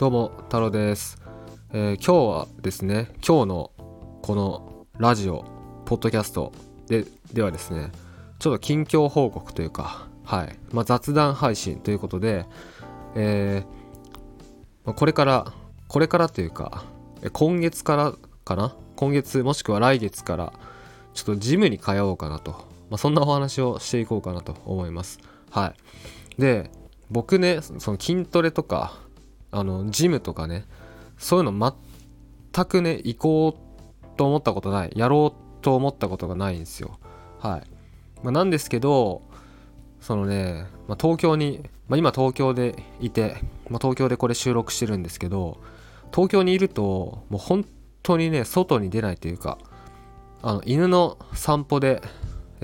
どうも太郎です、えー今日はですね今日のこのラジオポッドキャストでではですねちょっと近況報告というかはい、まあ、雑談配信ということで、えーまこれからこれからというか今月からかな？今月もしくは来月からちょっとジムに通おうかなと、まあ、そんなお話をしていこうかなと思います。はい。で僕ねその筋トレとかあのジムとかねそういうの全くね行こうと思ったことないやろうと思ったことがないんですよ。はい、まあ、なんですけどそのね、まあ、東京に、まあ、今東京でいて、まあ、東京でこれ収録してるんですけど東京にいるともう本当にね外に出ないというかあの犬の散歩で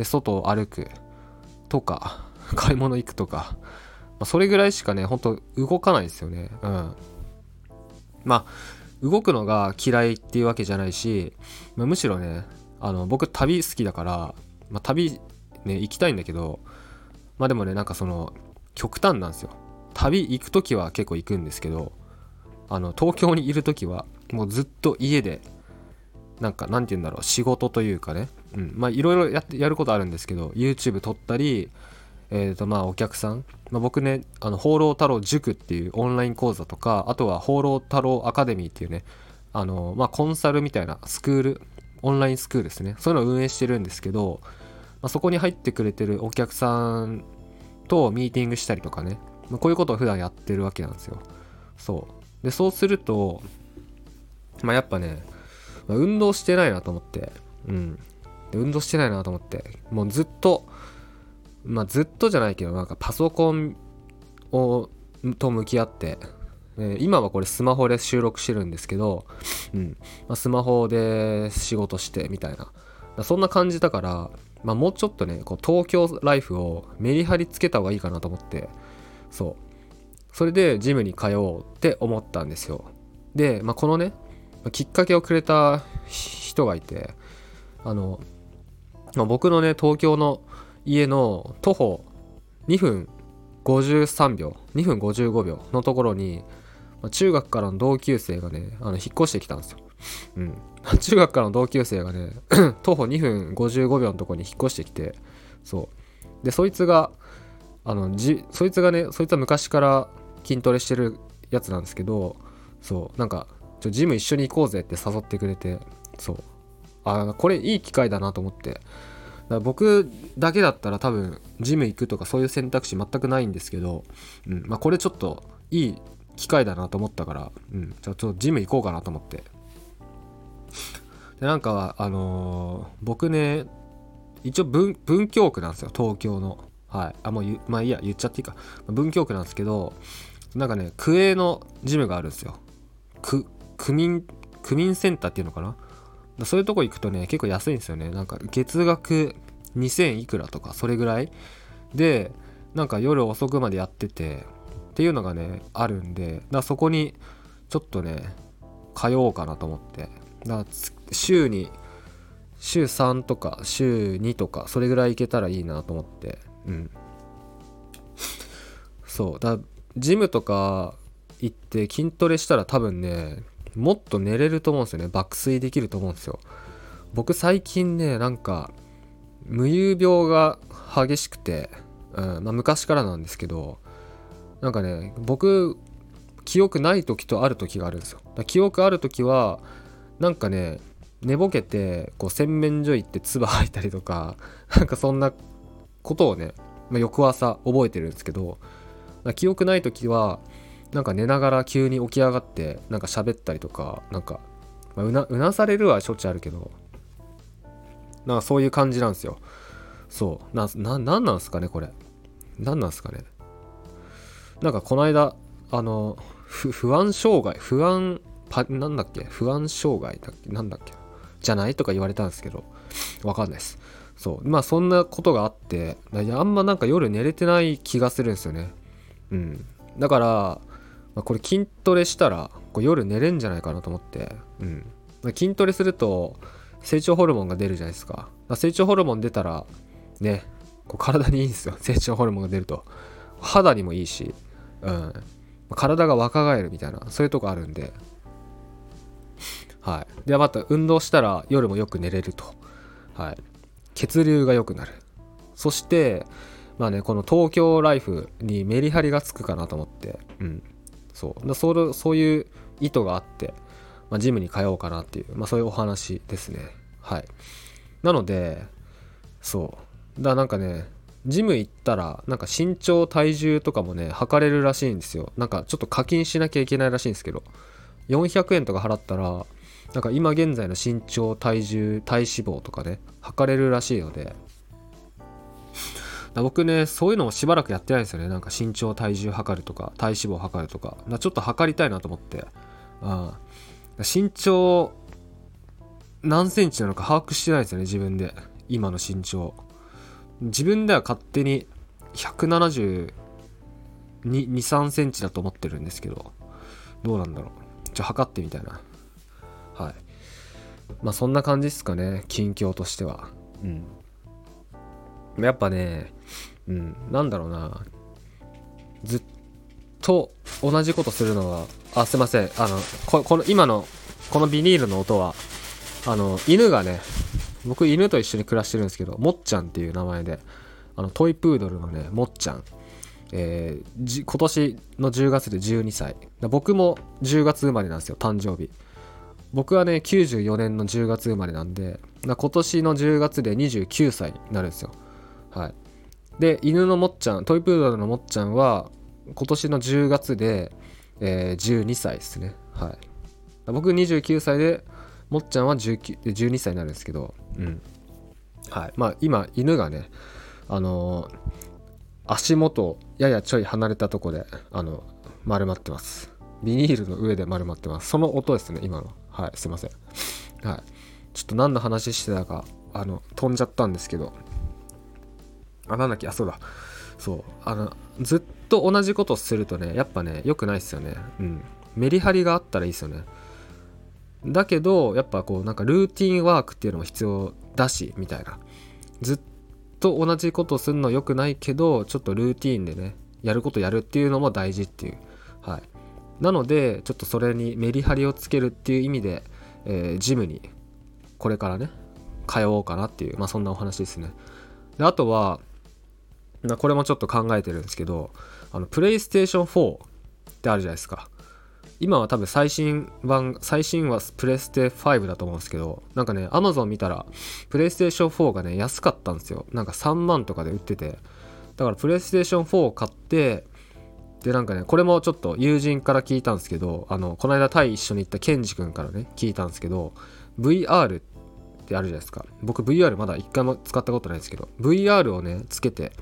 外を歩くとか買い物行くとか、あ、それぐらいしかねほんと動かないですよね。うん。まあ動くのが嫌いっていうわけじゃないし、まあむしろねあの僕旅好きだから、まあ、旅ね行きたいんだけどまあでもねなんかその極端なんですよ。旅行く時は結構行くんですけどあの東京にいる時はもうずっと家でなんかなんて言うんだろう仕事というかね。うん。まあいろいろやってやることあるんですけど YouTube 撮ったりえーとまあお客さん、まあ、僕ねあの放浪太郎塾っていうオンライン講座とかあとは放浪太郎アカデミーっていうねあのまあコンサルみたいなスクールオンラインスクールですね。そういうのを運営してるんですけど、まあ、そこに入ってくれてるお客さんとミーティングしたりとかね、まあ、こういうことを普段やってるわけなんですよ。そう。でそうするとまあやっぱね、まあ運動してないなと思って。うん。運動してないなと思って。もうずっとまあずっとじゃないけどなんかパソコンをと向き合って、えー今はこれスマホで収録してるんですけど、うん。まあ、スマホで仕事してみたいな。そんな感じだから、まあ、もうちょっとねこう東京ライフをメリハリつけた方がいいかなと思って。そう。それでジムに通おうって思ったんですよ。で、まあ、このねきっかけをくれた人がいてあの、まあ、僕のね東京の家の徒歩2分53秒2分55秒のところに、中学からの同級生がねあの引っ越してきたんですよ、うん、中学からの同級生がね 徒歩2分55秒のところに引っ越してきてそう。でそいつがあのじそいつがねそいつは昔から筋トレしてるやつなんですけどそう。なんかちょジム一緒に行こうぜって誘ってくれてそう。あこれいい機会だなと思って。だ僕だけだったら多分ジム行くとかそういう選択肢全くないんですけど、うんまあ、これちょっといい機会だなと思ったから、うん、じゃあちょっとジム行こうかなと思って。でなんかあのー僕ね一応文文京区なんですよ東京の。はい。あもうまあいいや言っちゃっていいか。文京区なんですけどなんかね区営のジムがあるんですよ。区民区民センターっていうのかな？そういうとこ行くとね結構安いんですよね。なんか月額2000いくらとかそれぐらい。でなんか夜遅くまでやっててっていうのがねあるんでだそこにちょっとね通おうかなと思って。だ週に週3とか週2とかそれぐらい行けたらいいなと思って。うん。そう。だジムとか行って筋トレしたら多分ねもっと寝れると思うんですよね。爆睡できると思うんですよ。僕最近ねなんか無遊病が激しくて、うんまあ、昔からなんですけどなんかね僕記憶ない時とある時があるんですよ。記憶ある時はなんかね寝ぼけてこう洗面所行って唾吐いたりとか なんかそんなことをね、まあ、翌朝覚えてるんですけど記憶ない時はなんか寝ながら急に起き上がってなんか喋ったりとかなんか、うなうなされるはしょっちゅうあるけどなんかそういう感じなんですよ。そう。なななんなんすかねこれ。なんなんすかね。なんかこの間あのふ不安障害不安パなんだっけ？不安障害だっけ？なんだっけ？じゃないとか言われたんですけどわかんないです。そう。まあそんなことがあってあんまなんか夜寝れてない気がするんですよね。うん。だから、まあ、これ筋トレしたらこう夜寝れんじゃないかなと思って。うん。まあ筋トレすると成長ホルモンが出るじゃないですか。まあ成長ホルモン出たらねこう体にいいんですよ。成長ホルモンが出ると。肌にもいいしうん。体が若返るみたいなそういうとこあるんで。はい。でまた運動したら夜もよく寝れると。はい。血流が良くなる。そしてまあねこの東京ライフにメリハリがつくかなと思って。うんそう。だそそういう意図があって、まあ、ジムに通おうかなっていう、まあ、そういうお話ですね。はい。なのでそう。だからなんかねジム行ったらなんか身長体重とかもね測れるらしいんですよ。なんかちょっと課金しなきゃいけないらしいんですけど400円とか払ったらなんか今現在の身長体重体脂肪とかね測れるらしいので僕ねそういうのをしばらくやってないんですよねなんか身長体重測るとか体脂肪測るとかちょっと測りたいなと思ってあ身長何センチなのか把握してないですよね自分で今の身長自分では勝手に172、3センチだと思ってるんですけど、どうなんだろう。ちょ、測ってみたいな。はい。まあそんな感じですかね、近況としては。うん。やっぱね、うん、なんだろうな。ずっと同じことするのは、あ、すいません。あの、ここの、今の、このビニールの音は、あの、犬がね、僕犬と一緒に暮らしてるんですけどもっちゃんっていう名前であのトイプードルのねもっちゃんえー、今年の10月で12歳僕も10月生まれなんですよ誕生日僕はね94年の10月生まれなんで今年の10月で29歳になるんですよはい。で犬のもっちゃんトイプードルのもっちゃんは今年の10月で、えー、12歳ですね。はい。僕29歳でもっちゃんは12歳になるんですけどうん。はい。まあ今犬がねあのー、足元ややちょい離れたとこであの丸まってます。ビニールの上で丸まってます。その音ですね今の。はい。すいません。はい。ちょっと何の話してたかあの飛んじゃったんですけど。あなんだっけ？あそうだ。そう。あのずっと同じことするとねやっぱね良くないっすよね。うん。メリハリがあったらいいですよね。だけどやっぱこうなんかルーティンワークっていうのも必要だしみたいな。ずっと同じことするの良くないけどちょっとルーティンでねやることやるっていうのも大事っていう。はい。なのでちょっとそれにメリハリをつけるっていう意味で、えー、ジムにこれからね通おうかなっていうまあそんなお話ですね。であとはなこれもちょっと考えてるんですけどあのプレイステーション4ってあるじゃないですか今は多分最新版、最新はプレステ5だと思うんですけど、なんかね、アマゾン見たら、プレイステーション4がね、安かったんですよ。なんか3万とかで売ってて。だからプレイステーション4を買って、で、なんかね、これもちょっと友人から聞いたんですけど、あの、この間タイ一緒に行ったケンジ君からね、聞いたんですけど、VR ってあるじゃないですか。僕 VR まだ一回も使ったことないですけど、VR をね、つけて、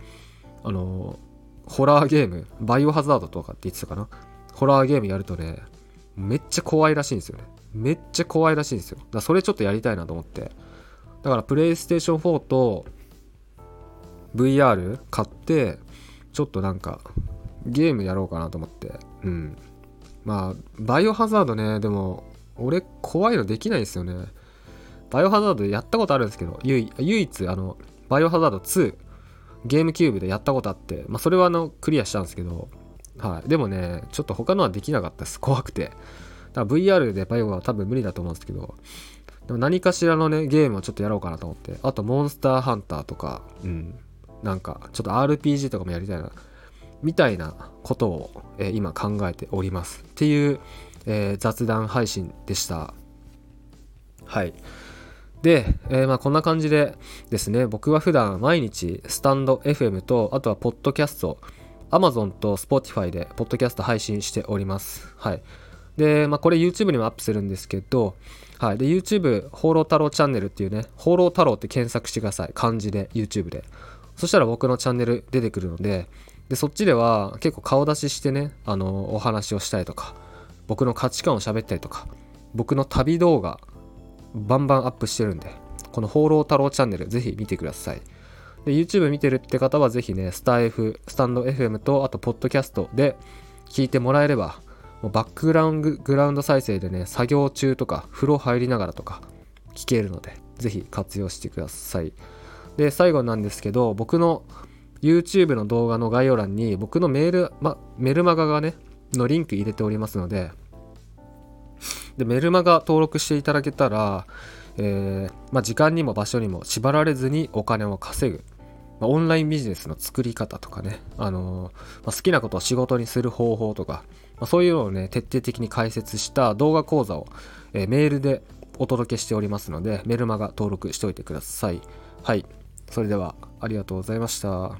あのホラーゲーム、バイオハザードとかって言ってたかな？ホラーゲームやるとね、めっちゃ怖いらしいんですよね。めっちゃ怖いらしいんですよ。だそれちょっとやりたいなと思って。だからプレイステーション4と VR 買って、ちょっとなんかゲームやろうかなと思って。うん。まあ、バイオハザードね、でも、俺怖いのできないんですよね。バイオハザードやったことあるんですけど、唯一、あの、バイオハザード2、ゲームキューブでやったことあって、まあ、それはあの、クリアしたんですけど、はい。でもね、ちょっと他のはできなかったです。怖くて。だから VR でバイオは多分無理だと思うんですけど、でも何かしらのね、ゲームをちょっとやろうかなと思って。あと、モンスターハンターとか、うん。なんか、ちょっと RPG とかもやりたいな。みたいなことを、えー、今考えております。っていう、えー、雑談配信でした。はい。で、えー、まあこんな感じでですね、僕は普段毎日スタンド FM と、あとはポッドキャスト、Amazon と Spotify でポッドキャスト配信しております。はい。で、まあ、これ YouTube にもアップするんですけど、はい。で、YouTube、放浪太郎チャンネルっていうね、放浪太郎って検索してください。漢字で、YouTube で。そしたら僕のチャンネル出てくるので、で、そっちでは結構顔出ししてね、あの、お話をしたりとか、僕の価値観を喋ったりとか、僕の旅動画、バンバンアップしてるんで、この放浪太郎チャンネル、ぜひ見てください。で、YouTube 見てるって方はぜひね、スタ F、スタンド FM と、あと、ポッドキャストで聞いてもらえれば、もうバックグラウンドグラウンド再生でね、作業中とか、風呂入りながらとか、聞けるので、ぜひ活用してください。で、最後なんですけど、僕の YouTube の動画の概要欄に、僕のメール、ま、メルマガがね、のリンク入れておりますのででメルマガ登録していただけたら、えー、まあ、時間にも場所にも縛られずにお金を稼ぐ、まあ、オンラインビジネスの作り方とかね、あのー、まあ、好きなことを仕事にする方法とか、まそういうのをね徹底的に解説した動画講座を、えー、メールでお届けしておりますのでメルマガ登録しておいてください。はい。それではありがとうございました。